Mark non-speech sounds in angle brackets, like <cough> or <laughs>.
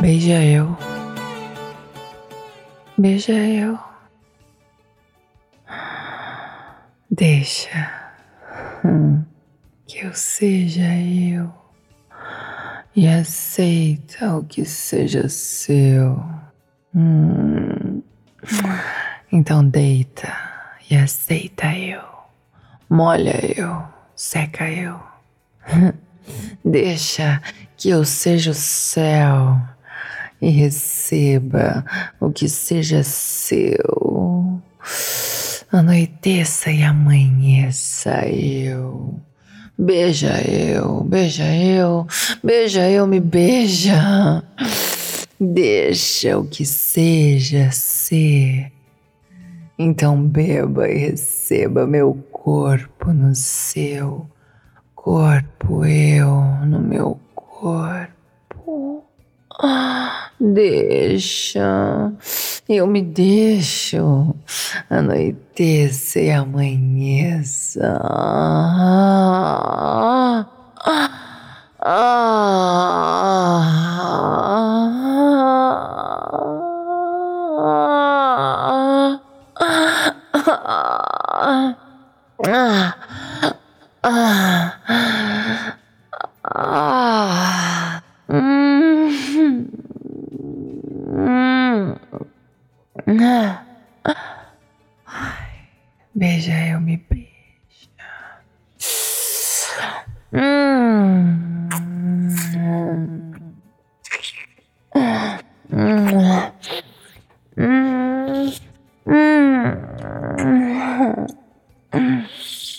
Beija eu. Beija eu. Deixa que eu seja eu e aceita o que seja seu. Hum. Então deita e aceita eu. Molha eu, seca eu. <laughs> Deixa que eu seja o céu e receba o que seja seu. Anoiteça e amanheça eu. Beija eu, beija eu, beija eu, me beija. Deixa o que seja ser. Então beba e receba meu corpo no seu corpo, eu no deixa, eu me deixo, anoiteça e amanheça. Ah, ah, ah, ah, Ai, beija eu me beija. Hum, hum, hum, hum.